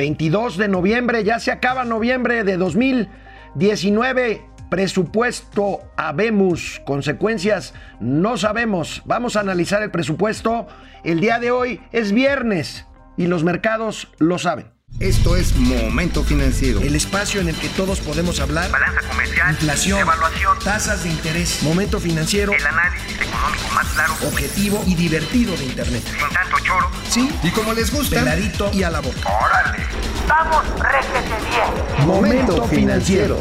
22 de noviembre, ya se acaba noviembre de 2019. Presupuesto habemos, consecuencias no sabemos. Vamos a analizar el presupuesto. El día de hoy es viernes y los mercados lo saben. Esto es Momento Financiero. El espacio en el que todos podemos hablar. Balanza comercial. Inflación. Evaluación. Tasas de interés. Momento Financiero. El análisis económico más claro. Objetivo y divertido de Internet. Sin tanto choro. Sí. Y como les gusta, Peladito y a la boca. Órale. Vamos, réjete bien. Momento Financiero.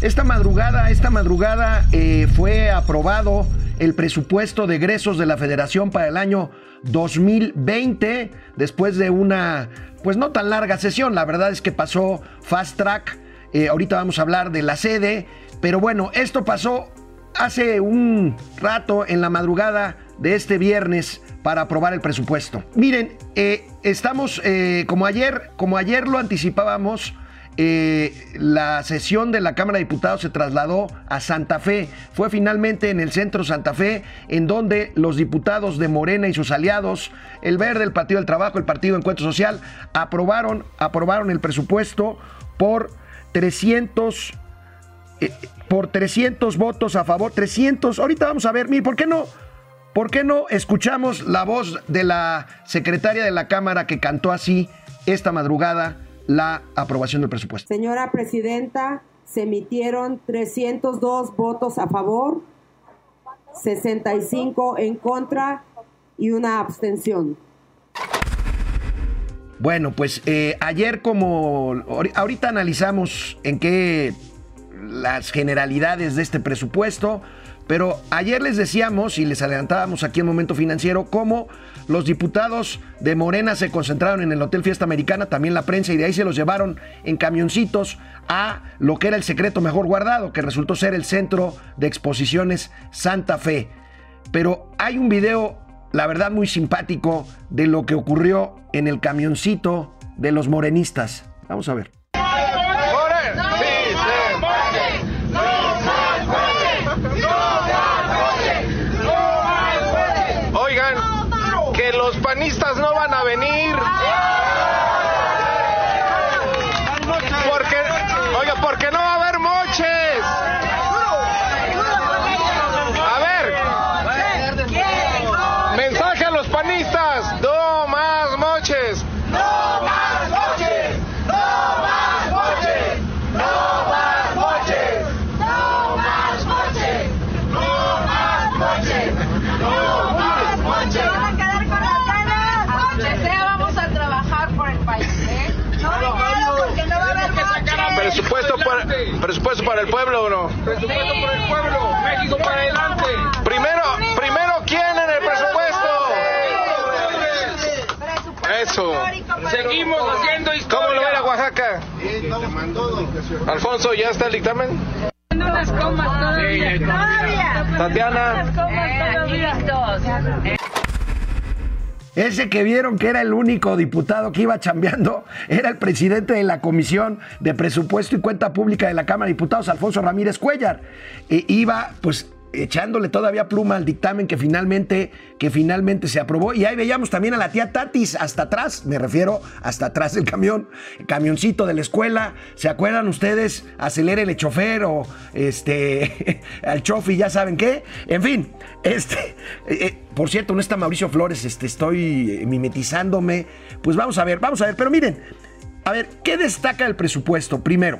Esta madrugada, esta madrugada eh, fue aprobado el presupuesto de egresos de la Federación para el año 2020, después de una, pues no tan larga sesión, la verdad es que pasó fast track, eh, ahorita vamos a hablar de la sede, pero bueno, esto pasó hace un rato en la madrugada de este viernes para aprobar el presupuesto. Miren, eh, estamos eh, como ayer, como ayer lo anticipábamos, eh, la sesión de la Cámara de Diputados se trasladó a Santa Fe. Fue finalmente en el centro Santa Fe, en donde los diputados de Morena y sus aliados, el Verde, el Partido del Trabajo, el Partido Encuentro Social, aprobaron, aprobaron el presupuesto por 300 eh, por 300 votos a favor, 300. Ahorita vamos a ver, ¿por qué no? ¿Por qué no escuchamos la voz de la secretaria de la Cámara que cantó así esta madrugada la aprobación del presupuesto? Señora Presidenta, se emitieron 302 votos a favor, 65 en contra y una abstención. Bueno, pues eh, ayer como ahori- ahorita analizamos en qué las generalidades de este presupuesto, pero ayer les decíamos y les adelantábamos aquí en Momento Financiero cómo los diputados de Morena se concentraron en el Hotel Fiesta Americana, también la prensa, y de ahí se los llevaron en camioncitos a lo que era el secreto mejor guardado, que resultó ser el Centro de Exposiciones Santa Fe. Pero hay un video, la verdad, muy simpático de lo que ocurrió en el camioncito de los morenistas. Vamos a ver. Oigan, que los panistas no van a venir. Porque, oiga, porque no va a haber moches. A ver, mensaje a los panistas, no más moches. van a quedar con las ganas. Aunque sea, vamos a trabajar por el país, ¿eh? No dinero, porque no va a haber moches. Presupuesto para, presupuesto para el pueblo o no? Presupuesto por el pueblo, México para adelante. Primero, primero, ¿quién en el presupuesto? Eso. Seguimos haciendo historia. ¿Cómo lo ve a Oaxaca? Alfonso, ¿ya está el dictamen? unas comas todavía. Todavía. Tatiana. Unas comas todavía. Ese que vieron que era el único diputado que iba chambeando era el presidente de la Comisión de Presupuesto y Cuenta Pública de la Cámara de Diputados, Alfonso Ramírez Cuellar. E iba, pues, echándole todavía pluma al dictamen que finalmente, que finalmente se aprobó. Y ahí veíamos también a la tía Tatis hasta atrás, me refiero hasta atrás del camión, camioncito de la escuela. ¿Se acuerdan ustedes? Acelere el chofer o este al chofi, ya saben qué. En fin, este, eh, por cierto, no está Mauricio Flores, este, estoy eh, mimetizándome. Pues vamos a ver, vamos a ver, pero miren, a ver, ¿qué destaca el presupuesto? Primero,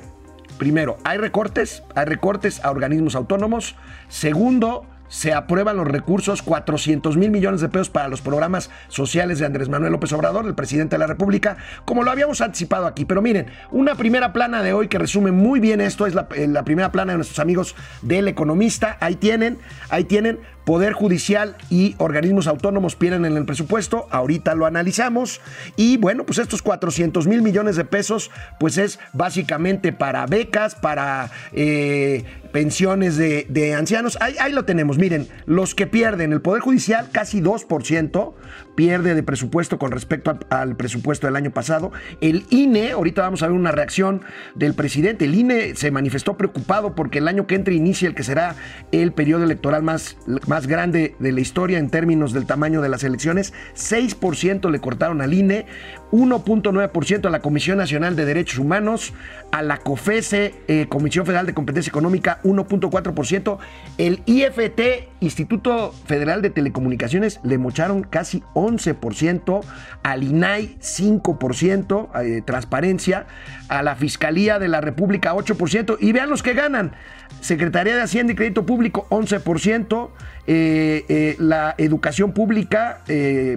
Primero, hay recortes, hay recortes a organismos autónomos. Segundo, se aprueban los recursos, 400 mil millones de pesos para los programas sociales de Andrés Manuel López Obrador, el presidente de la República, como lo habíamos anticipado aquí. Pero miren, una primera plana de hoy que resume muy bien esto es la, eh, la primera plana de nuestros amigos del Economista. Ahí tienen, ahí tienen. Poder Judicial y organismos autónomos pierden en el presupuesto. Ahorita lo analizamos. Y bueno, pues estos 400 mil millones de pesos, pues es básicamente para becas, para eh, pensiones de, ancianos. Ahí, lo tenemos. Miren, los que pierden, el Poder Judicial casi 2% pierde de presupuesto con respecto al, presupuesto del año pasado. El INE, ahorita vamos a ver una reacción del presidente. El INE se manifestó preocupado porque el año que entra inicia el que será el periodo electoral más grande de la historia en términos del tamaño de las elecciones. 6% le cortaron al INE, 1.9% a la Comisión Nacional de Derechos Humanos, a la COFESE, eh, Comisión Federal de Competencia Económica, 1.4%. El IFT, Instituto Federal de Telecomunicaciones, le mocharon casi 11%, al INAI 5%, eh, transparencia, a la Fiscalía de la República 8%, y vean los que ganan. Secretaría de Hacienda y Crédito Público 11%, eh, la Educación Pública,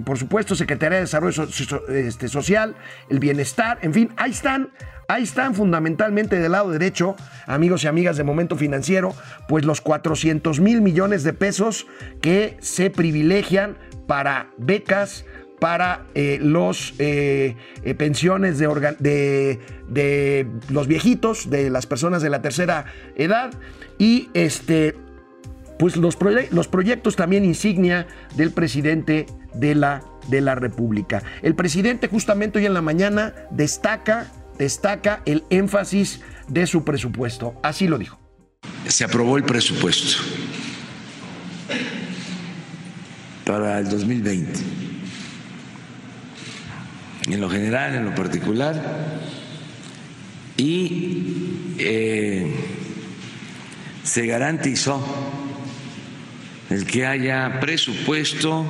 por supuesto, Secretaría de Desarrollo So- So- este, Social, el Bienestar, en fin, ahí están. Ahí están fundamentalmente del lado derecho, amigos y amigas de Momento Financiero, pues los 400 mil millones de pesos que se privilegian para becas, para eh, los eh, eh, pensiones de, de los viejitos, de las personas de la tercera edad y este pues los, los proyectos también insignia del presidente de la, de la República. El presidente justamente hoy en la mañana destaca, destaca el énfasis de su presupuesto. Así lo dijo. se aprobó el presupuesto para el 2020. En lo general, en lo particular. Y eh, se garantizó el que haya presupuesto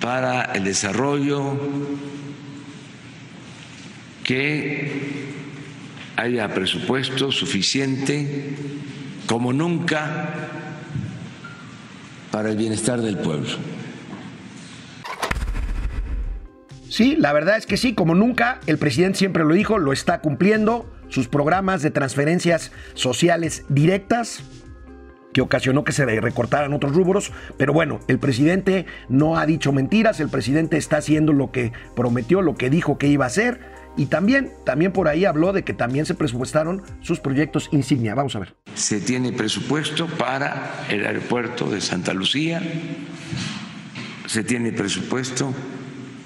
para el desarrollo, que haya presupuesto suficiente como nunca para el bienestar del pueblo. Sí, la verdad es que sí, como nunca, el presidente siempre lo dijo, lo está cumpliendo, sus programas de transferencias sociales directas, que ocasionó que se recortaran otros rubros, pero bueno, el presidente no ha dicho mentiras, el presidente está haciendo lo que prometió, lo que dijo que iba a hacer, y también, también por ahí habló de que también se presupuestaron sus proyectos insignia. Vamos a ver. Se tiene presupuesto para el aeropuerto de Santa Lucía, se tiene presupuesto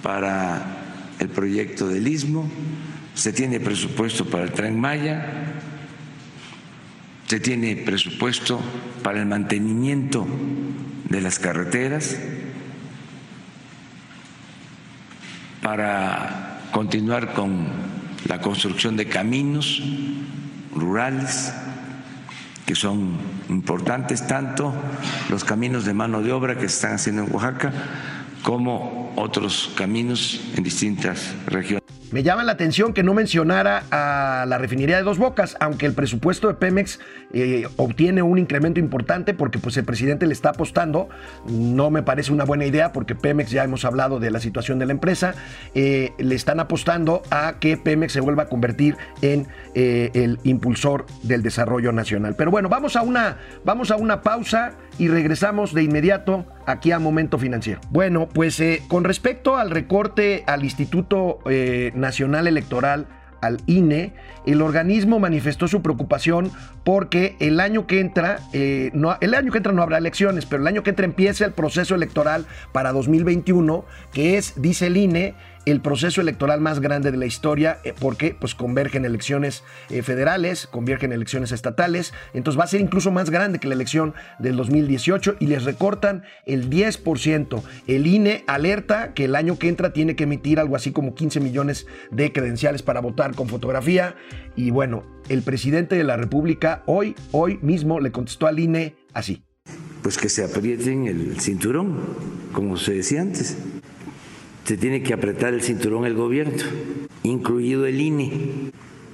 para el proyecto del Istmo, se tiene presupuesto para el tren Maya, se tiene presupuesto para el mantenimiento de las carreteras, para continuar con la construcción de caminos rurales que son importantes, tanto los caminos de mano de obra que se están haciendo en Oaxaca como otros caminos en distintas regiones. Me llama la atención que no mencionara a la refinería de Dos Bocas, aunque el presupuesto de Pemex eh, obtiene un incremento importante porque pues el presidente le está apostando. No me parece una buena idea porque Pemex ya hemos hablado de la situación de la empresa. eh, le están apostando a que Pemex se vuelva a convertir en eh, el impulsor del desarrollo nacional. Pero bueno, vamos a una, vamos a una pausa y regresamos de inmediato aquí a Momento Financiero. Bueno, pues eh, con respecto al recorte al Instituto eh, Nacional Electoral, al INE, el organismo manifestó su preocupación porque el año que entra, eh, no, el año que entra no habrá elecciones, pero el año que entra empieza el proceso electoral para 2021, que es, dice el INE, el proceso electoral más grande de la historia, eh, porque pues convergen elecciones eh, federales, convergen elecciones estatales, entonces va a ser incluso más grande que la elección del 2018 y les recortan el 10%. El INE alerta que el año que entra tiene que emitir algo así como 15 millones de credenciales para votar con fotografía y bueno, el presidente de la República hoy, hoy mismo le contestó al INE así. Pues que se aprieten el cinturón, como se decía antes. Se tiene que apretar el cinturón el gobierno, incluido el INE.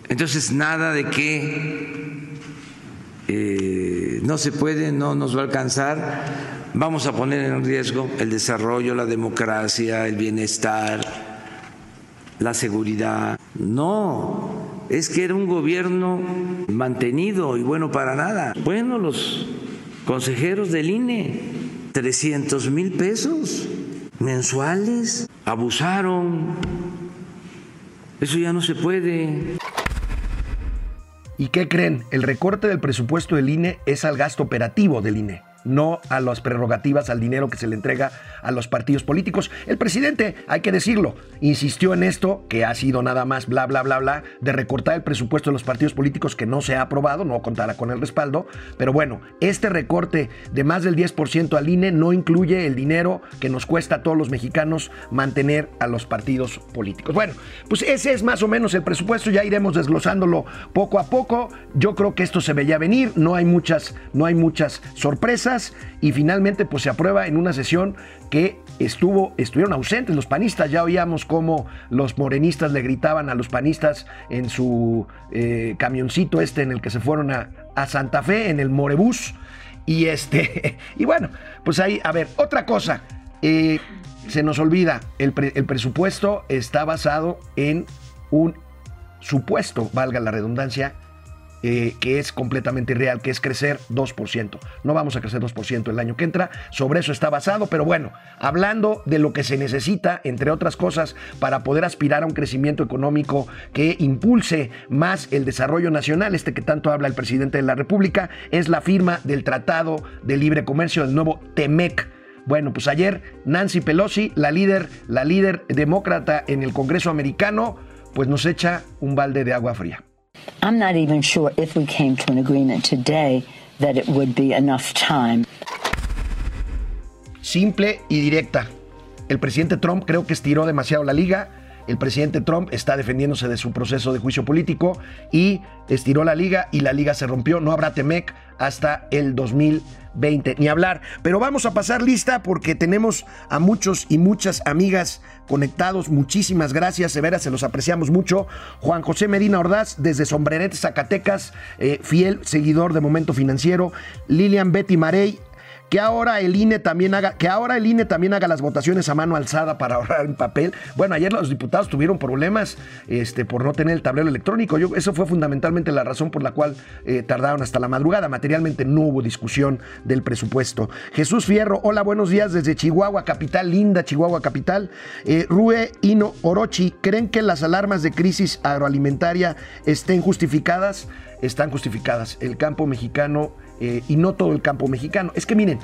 Entonces, nada de que eh, no se puede, no nos va a alcanzar. Vamos a poner en riesgo el desarrollo, la democracia, el bienestar, la seguridad. No, es que era un gobierno mantenido y bueno para nada. Bueno, los consejeros del INE, 300 mil pesos mensuales, abusaron. Eso ya no se puede. ¿Y qué creen? El recorte del presupuesto del INE es al gasto operativo del INE no a las prerrogativas, al dinero que se le entrega a los partidos políticos. El presidente, hay que decirlo, insistió en esto, que ha sido nada más bla, bla, bla, bla, de recortar el presupuesto de los partidos políticos que no se ha aprobado, no contará con el respaldo, pero bueno, este recorte de más del 10% al INE no incluye el dinero que nos cuesta a todos los mexicanos mantener a los partidos políticos. Bueno, pues ese es más o menos el presupuesto, ya iremos desglosándolo poco a poco. Yo creo que esto se veía venir, no hay muchas, no hay muchas sorpresas y finalmente pues se aprueba en una sesión que estuvo, estuvieron ausentes los panistas. Ya oíamos cómo los morenistas le gritaban a los panistas en su eh, camioncito este en el que se fueron a, Santa Fe, en el Morebús. Y este, y bueno, pues ahí, a ver, otra cosa. Eh, se nos olvida, el, el presupuesto está basado en un supuesto, valga la redundancia, eh, que es completamente irreal, que es crecer 2%. No vamos a crecer 2% el año que entra, sobre eso está basado, pero bueno, hablando de lo que se necesita, entre otras cosas, para poder aspirar a un crecimiento económico que impulse más el desarrollo nacional, este que tanto habla el presidente de la República, es la firma del Tratado de Libre Comercio, del nuevo TEMEC. Bueno, pues ayer Nancy Pelosi, la líder, la líder demócrata en el Congreso americano, pues nos echa un balde de agua fría. I'm not even sure if we came to an agreement today that it would be enough time. Simple y directa. El presidente Trump creo que estiró demasiado la liga. El presidente Trump está defendiéndose de su proceso de juicio político y estiró la liga y la liga se rompió. No habrá Temec hasta el 2020, ni hablar. Pero vamos a pasar lista porque tenemos a muchos y muchas amigas conectados. Muchísimas gracias, Severa, se los apreciamos mucho. Juan José Medina Ordaz, desde Sombrerete, Zacatecas, eh, fiel seguidor de Momento Financiero. Lilian Betty Marey, que ahora el INE también haga, que ahora el INE también haga las votaciones a mano alzada para ahorrar en papel. Bueno, ayer los diputados tuvieron problemas este, por no tener el tablero electrónico. Yo, eso fue fundamentalmente la razón por la cual eh, tardaron hasta la madrugada. Materialmente no hubo discusión del presupuesto. Jesús Fierro, hola, buenos días desde Chihuahua, capital, linda Chihuahua, capital. Eh, Rue Ino Orochi, ¿creen que las alarmas de crisis agroalimentaria estén justificadas? Están justificadas. El campo mexicano eh, y no todo el campo mexicano. Es que miren,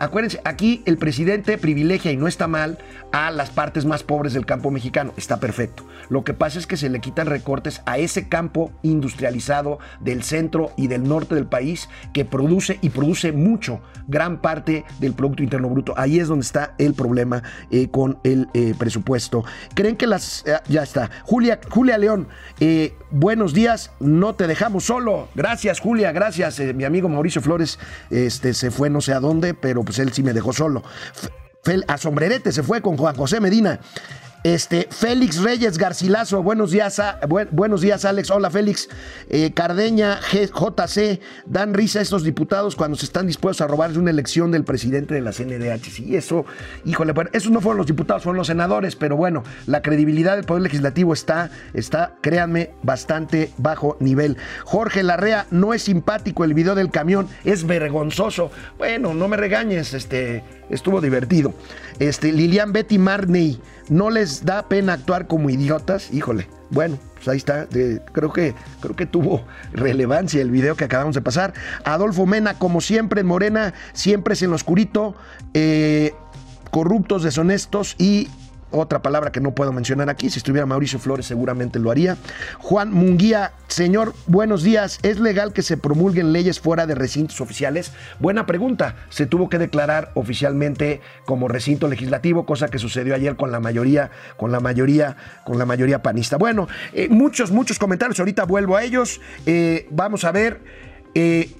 Acuérdense, aquí el presidente privilegia y no está mal a las partes más pobres del campo mexicano. Está perfecto. Lo que pasa es que se le quitan recortes a ese campo industrializado del centro y del norte del país que produce y produce mucho, gran parte del Producto Interno Bruto. Ahí es donde está el problema eh, con el eh, presupuesto. ¿Creen que las... Ya está. Julia, Julia León, buenos días. No te dejamos solo. Gracias, Julia. Gracias. mi amigo Mauricio Flores este, se fue no sé a dónde, pero pues él sí me dejó solo. A sombrerete se fue con Juan José Medina. Este, Félix Reyes Garcilaso, buenos días, buenos días, Alex. Hola, Félix. Eh, Cardeña, JC, dan risa a estos diputados cuando se están dispuestos a robarse una elección del presidente de la CNDH. Sí, eso, híjole, bueno, esos no fueron los diputados, fueron los senadores, pero bueno, la credibilidad del Poder Legislativo está, está, créanme, bastante bajo nivel. Jorge Larrea, no es simpático el video del camión, es vergonzoso. Bueno, no me regañes, este, estuvo divertido. Este, Lilian Betty Marney, ¿no les da pena actuar como idiotas? Híjole, bueno, pues ahí está. creo, que, creo que tuvo relevancia el video que acabamos de pasar. Adolfo Mena, como siempre en Morena, siempre es en lo oscurito. Eh, corruptos, deshonestos y otra palabra que no puedo mencionar aquí. Si estuviera Mauricio Flores seguramente lo haría. Juan Munguía, señor, buenos días. ¿Es legal que se promulguen leyes fuera de recintos oficiales? Buena pregunta. Se tuvo que declarar oficialmente como recinto legislativo, cosa que sucedió ayer con la mayoría, con la mayoría, con la mayoría panista. Bueno, eh, muchos, muchos comentarios. Ahorita vuelvo a ellos. Eh, vamos a ver. Eh,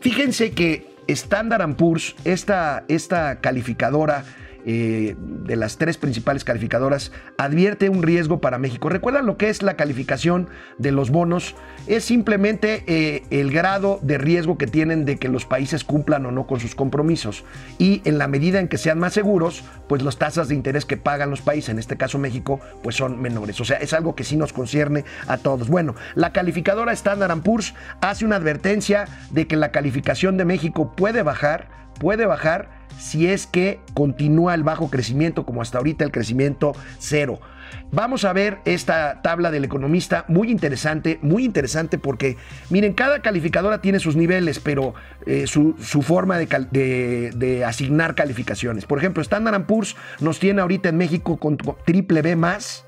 fíjense que Standard Poor's, esta, esta calificadora, eh, de las tres principales calificadoras advierte un riesgo para México. ¿Recuerdan lo que es la calificación de los bonos? Es simplemente eh, el grado de riesgo que tienen de que los países cumplan o no con sus compromisos. Y en la medida en que sean más seguros, pues las tasas de interés que pagan los países, en este caso México, pues son menores. O sea, es algo que sí nos concierne a todos. Bueno, la calificadora Standard Poor's hace una advertencia de que la calificación de México puede bajar, puede bajar si es que continúa el bajo crecimiento como hasta ahorita el crecimiento cero. Vamos a ver esta tabla del economista, muy interesante, muy interesante porque, miren, cada calificadora tiene sus niveles, pero eh, su, forma de, asignar calificaciones. Por ejemplo, Standard Poor's nos tiene ahorita en México con triple B más.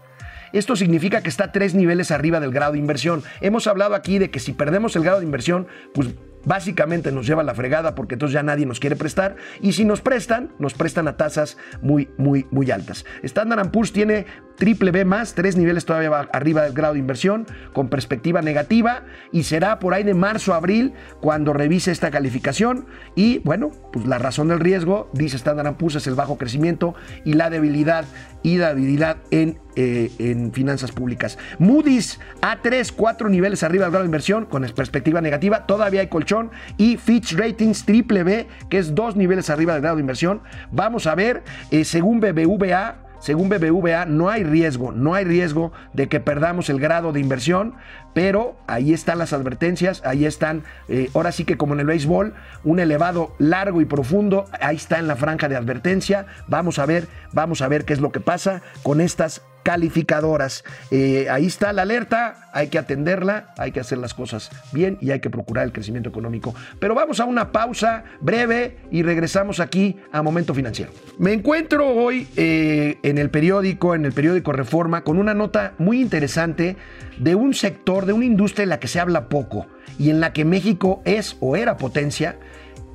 Esto significa que está tres niveles arriba del grado de inversión. Hemos hablado aquí de que si perdemos el grado de inversión, pues básicamente nos lleva la fregada porque entonces ya nadie nos quiere prestar y si nos prestan, nos prestan a tasas muy, muy, muy altas. Standard Poor's tiene triple B más, tres niveles todavía arriba del grado de inversión, con perspectiva negativa, y será por ahí de marzo a abril cuando revise esta calificación. Y bueno, pues la razón del riesgo, dice Standard Poor's, es el bajo crecimiento y la debilidad y la debilidad en, eh, en finanzas públicas. Moody's A3, cuatro niveles arriba del grado de inversión, con perspectiva negativa, todavía hay colchón, y Fitch Ratings triple B, que es dos niveles arriba del grado de inversión. Vamos a ver, eh, según BBVA, según BBVA, no hay riesgo, no hay riesgo de que perdamos el grado de inversión, pero ahí están las advertencias, ahí están, eh, ahora sí que como en el béisbol, un elevado largo y profundo, ahí está en la franja de advertencia. Vamos a ver, vamos a ver qué es lo que pasa con estas calificadoras. Eh, ahí está la alerta, hay que atenderla, hay que hacer las cosas bien y hay que procurar el crecimiento económico. Pero vamos a una pausa breve y regresamos aquí a Momento Financiero. Me encuentro hoy eh, en el periódico, en el periódico Reforma, con una nota muy interesante de un sector, de una industria en la que se habla poco y en la que México es o era potencia,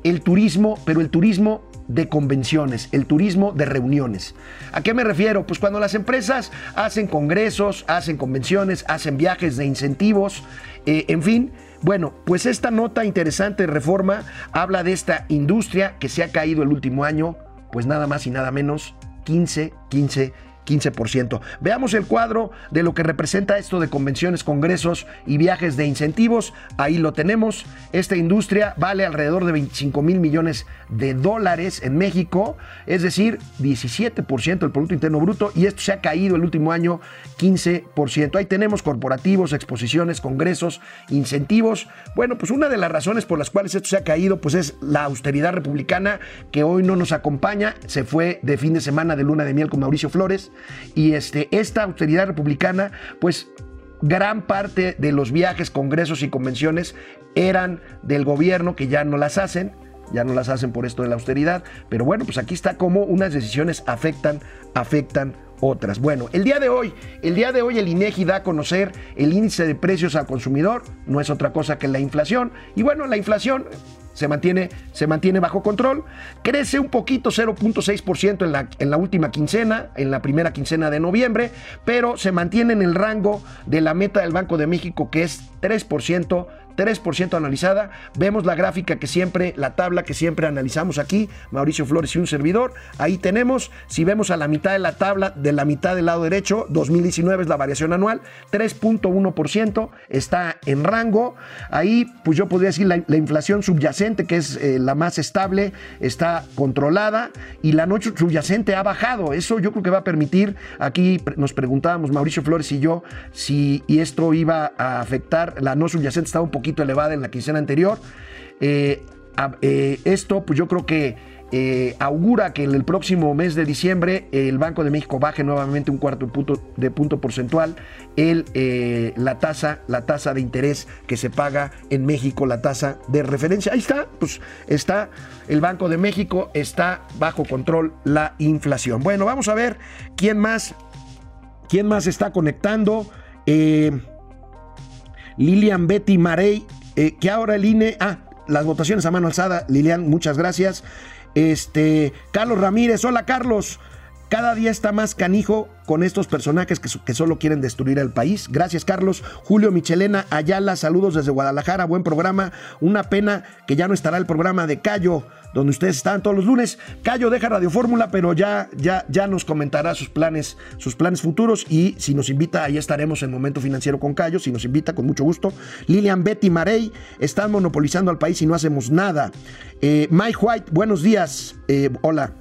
el turismo, pero el turismo de convenciones, el turismo de reuniones. ¿A qué me refiero? Pues cuando las empresas hacen congresos, hacen convenciones, hacen viajes de incentivos, eh, en fin. Bueno, pues esta nota interesante de reforma habla de esta industria que se ha caído el último año, pues nada más y nada menos, 15, 15 15%. Veamos el cuadro de lo que representa esto de convenciones, congresos y viajes de incentivos. Ahí lo tenemos. Esta industria vale alrededor de 25 mil millones de dólares en México, es decir, 17% del Producto Interno Bruto y esto se ha caído el último año 15%. Ahí tenemos corporativos, exposiciones, congresos, incentivos. Bueno, pues una de las razones por las cuales esto se ha caído pues es la austeridad republicana que hoy no nos acompaña. Se fue de fin de semana de luna de miel con Mauricio Flores y este, esta austeridad republicana pues gran parte de los viajes, congresos y convenciones eran del gobierno que ya no las hacen ya no las hacen por esto de la austeridad, pero bueno, pues aquí está como unas decisiones afectan, afectan otras. Bueno, el día de hoy, el día de hoy el INEGI da a conocer el índice de precios al consumidor, no es otra cosa que la inflación, y bueno, la inflación se mantiene, se mantiene bajo control. Crece un poquito, 0.6% en la, en la última quincena, en la primera quincena de noviembre, pero se mantiene en el rango de la meta del Banco de México, que es 3%. 3% analizada. Vemos la gráfica que siempre, la tabla que siempre analizamos aquí, Mauricio Flores y un servidor. Ahí tenemos, si vemos a la mitad de la tabla, de la mitad del lado derecho, 2019 es la variación anual, 3.1% está en rango. Ahí, pues yo podría decir la, la inflación subyacente, que es eh, la más estable, está controlada y la noche subyacente ha bajado. Eso yo creo que va a permitir, aquí nos preguntábamos Mauricio Flores y yo, si y esto iba a afectar, la no subyacente estaba un poquito elevada en la quincena anterior. Eh, eh, esto, pues yo creo que eh, augura que en el próximo mes de diciembre el Banco de México baje nuevamente un cuarto punto, de punto porcentual el, la, tasa, la tasa de interés que se paga en México, la tasa de referencia. Ahí está, pues está el Banco de México, está bajo control la inflación. Bueno, vamos a ver quién más, quién más está conectando. Lilian Betty Marey, eh, que ahora el INE, ah, las votaciones a mano alzada, Lilian, muchas gracias. Este, Carlos Ramírez, hola Carlos, cada día está más canijo con estos personajes que, solo quieren destruir al país. Gracias, Carlos. Julio Michelena Ayala, saludos desde Guadalajara, buen programa. Una pena que ya no estará el programa de Cayo, donde ustedes están todos los lunes. Cayo deja Radio Fórmula, pero ya, ya, ya nos comentará sus planes, sus planes futuros. Y si nos invita, ahí estaremos en Momento Financiero con Cayo. Si nos invita, con mucho gusto. Lilian Betty Marey, están monopolizando al país y no hacemos nada. Eh, Mike White, buenos días. Eh, hola.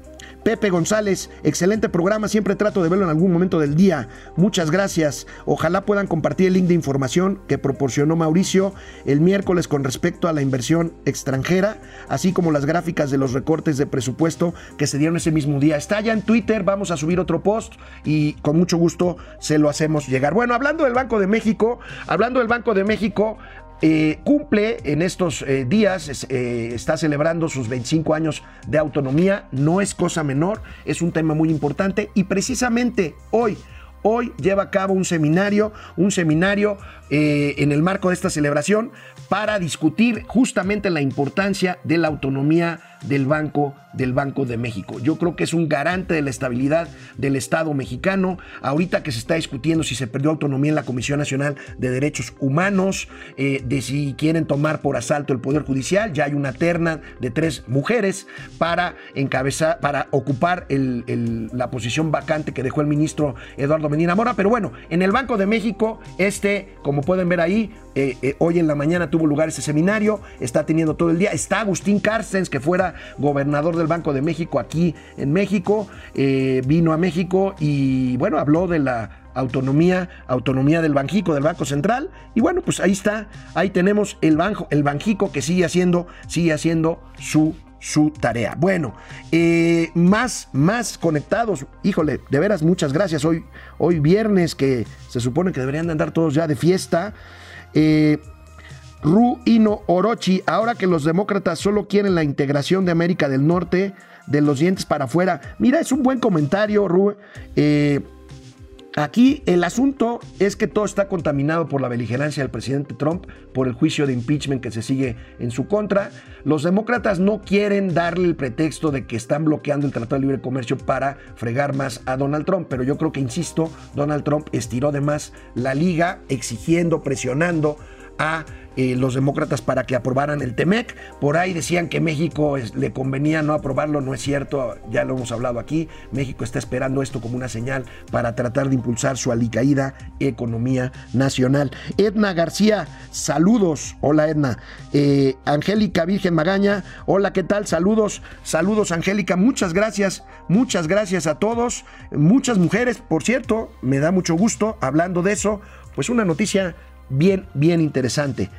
Pepe González, excelente programa, siempre trato de verlo en algún momento del día. Muchas gracias. Ojalá puedan compartir el link de información que proporcionó Mauricio el miércoles con respecto a la inversión extranjera, así como las gráficas de los recortes de presupuesto que se dieron ese mismo día. Está ya en Twitter, vamos a subir otro post y con mucho gusto se lo hacemos llegar. Bueno, hablando del Banco de México, hablando del Banco de México, eh, cumple en estos eh, días, eh, está celebrando sus 25 años de autonomía, no es cosa menor, es un tema muy importante. Y precisamente hoy, hoy lleva a cabo un seminario, un seminario en el marco de esta celebración para discutir justamente la importancia de la autonomía del Banco del Banco de México. Yo creo que es un garante de la estabilidad del Estado mexicano. Ahorita que se está discutiendo si se perdió autonomía en la Comisión Nacional de Derechos Humanos, eh, de si quieren tomar por asalto el Poder Judicial, ya hay una terna de tres mujeres para encabezar, para ocupar la posición vacante que dejó el ministro Eduardo Medina Mora. Pero bueno, en el Banco de México, este, como pueden ver ahí, eh, eh, hoy en la mañana tuvo lugar ese seminario, está teniendo todo el día. Está Agustín Carstens, que fuera gobernador del Banco de México aquí en México, eh, vino a México y bueno, habló de la autonomía, autonomía del Banjico, del Banco Central. Y bueno, pues ahí está, ahí tenemos el banco, el Banjico que sigue haciendo, sigue haciendo su su tarea. Bueno, más, más conectados. Híjole, de veras, muchas gracias. Hoy, hoy viernes, que se supone que deberían de andar todos ya de fiesta. Eh, Ru Ino Orochi, ahora que los demócratas solo quieren la integración de América del Norte, de los dientes para afuera. Mira, es un buen comentario, Ru. Eh, aquí el asunto es que todo está contaminado por la beligerancia del presidente Trump, por el juicio de impeachment que se sigue en su contra. Los demócratas no quieren darle el pretexto de que están bloqueando el Tratado de Libre Comercio para fregar más a Donald Trump, pero yo creo que, insisto, Donald Trump estiró de más la liga, exigiendo, presionando a eh, los demócratas para que aprobaran el TEMEC. Por ahí decían que México le convenía no aprobarlo, no es cierto, ya lo hemos hablado aquí. México está esperando esto como una señal para tratar de impulsar su alicaída economía nacional. Edna García, saludos. Hola Edna. Eh, Angélica Virgen Magaña, hola, ¿qué tal? Saludos, saludos Angélica, muchas gracias, muchas gracias a todos. Muchas mujeres, por cierto, me da mucho gusto hablando de eso. Pues una noticia bien, bien interesante.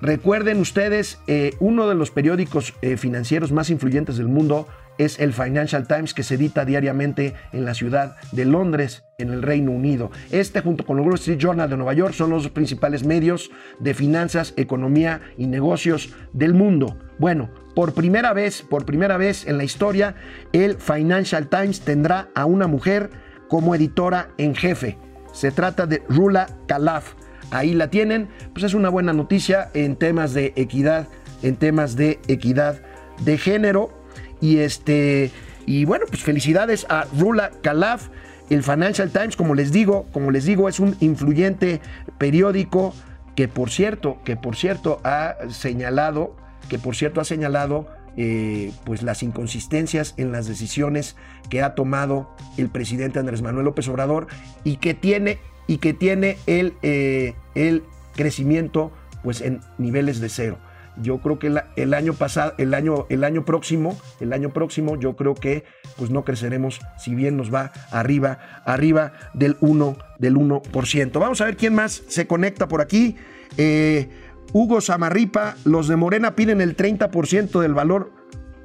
Recuerden ustedes, eh, uno de los periódicos eh, financieros más influyentes del mundo es el Financial Times, que se edita diariamente en la ciudad de Londres, en el Reino Unido. Este, junto con el Wall Street Journal de Nueva York, son los principales medios de finanzas, economía y negocios del mundo. Bueno, por primera vez, por primera vez en la historia, el Financial Times tendrá a una mujer como editora en jefe. Se trata de Rula Khalaf ahí la tienen, pues es una buena noticia en temas de equidad, en temas de equidad de género. Y este, y bueno, pues felicidades a Rula Khalaf. El Financial Times, como les digo, como les digo, es un influyente periódico que por cierto, que por cierto ha señalado, que por cierto ha señalado eh, pues las inconsistencias en las decisiones que ha tomado el presidente Andrés Manuel López Obrador y que tiene y que tiene el, eh, el crecimiento pues en niveles de cero. Yo creo que el, año pasado, el año, el año próximo, el año próximo, yo creo que pues no creceremos, si bien nos va arriba, arriba del 1, del 1%. Vamos a ver quién más se conecta por aquí. Eh, Hugo Samarripa, los de Morena piden el 30% del valor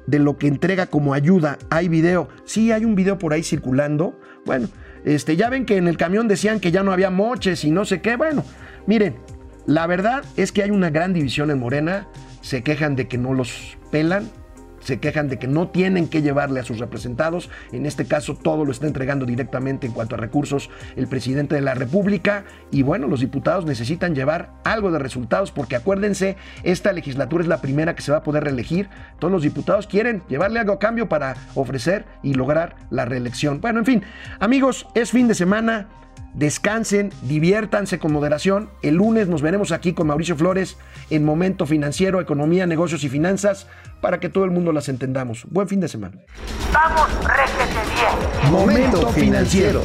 de lo que entrega como ayuda. Hay video. Sí, hay un video por ahí circulando. Bueno, este, ya ven que en el camión decían que ya no había moches y no sé qué. Bueno, miren, la verdad es que hay una gran división en Morena. Se quejan de que no los pelan, se quejan de que no tienen que llevarle a sus representados. En este caso, todo lo está entregando directamente en cuanto a recursos el presidente de la República. Y bueno, los diputados necesitan llevar algo de resultados porque acuérdense, esta legislatura es la primera que se va a poder reelegir. Todos los diputados quieren llevarle algo a cambio para ofrecer y lograr la reelección. Bueno, en fin, amigos, es fin de semana descansen, diviértanse con moderación. El lunes nos veremos aquí con Mauricio Flores en Momento Financiero, Economía, Negocios y Finanzas para que todo el mundo las entendamos. Buen fin de semana. Vamos, réjete bien. Momento Financiero.